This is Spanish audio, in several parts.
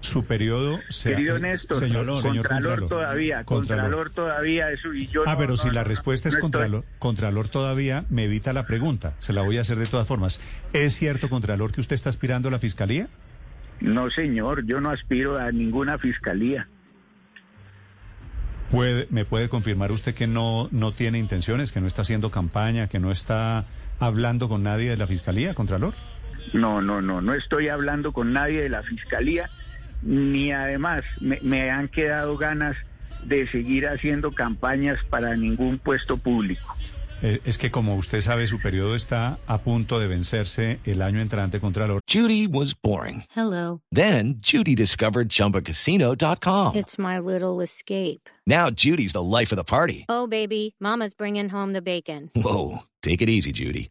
su periodo se Querido Néstor, señor, Contralor, señor Contralor, todavía, Contralor, todavía, eso y yo Ah, no- pero no, si no, la no, respuesta no es estoy- Contralor, Contralor todavía, me evita la pregunta. Se la voy a hacer de todas formas. ¿Es cierto, Contralor, que usted está aspirando a la fiscalía? No, señor, yo no aspiro a ninguna fiscalía. ¿Puede, ¿Me puede confirmar usted que no, no tiene intenciones, que no está haciendo campaña, que no está hablando con nadie de la fiscalía, Contralor? No, no, no, no estoy hablando con nadie de la fiscalía, ni además me, me han quedado ganas de seguir haciendo campañas para ningún puesto público. Eh, es que como usted sabe, su periodo está a punto de vencerse el año entrante, Contralor. Judy was boring. Hello. Then Judy discovered ChumbaCasino.com. It's my little escape. Now Judy's the life of the party. Oh, baby, Mama's bringing home the bacon. Whoa, take it easy, Judy.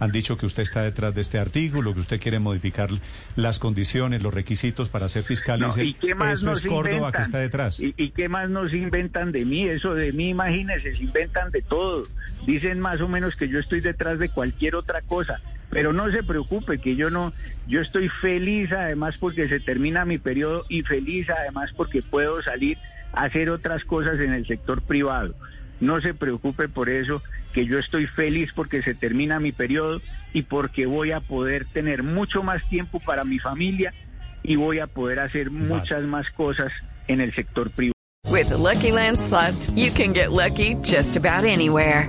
Han dicho que usted está detrás de este artículo, que usted quiere modificar las condiciones, los requisitos para ser fiscal. No, Dice, ¿Y qué más Eso nos es Córdoba inventan? que está detrás. ¿Y, y qué más nos inventan de mí? Eso de mí, imagínense, se inventan de todo. Dicen más o menos que yo estoy detrás de cualquier otra cosa. Pero no se preocupe, que yo no, yo estoy feliz además porque se termina mi periodo y feliz además porque puedo salir a hacer otras cosas en el sector privado. No se preocupe por eso, que yo estoy feliz porque se termina mi periodo y porque voy a poder tener mucho más tiempo para mi familia y voy a poder hacer muchas más cosas en el sector privado. With the Lucky Land slots, you can get lucky just about anywhere.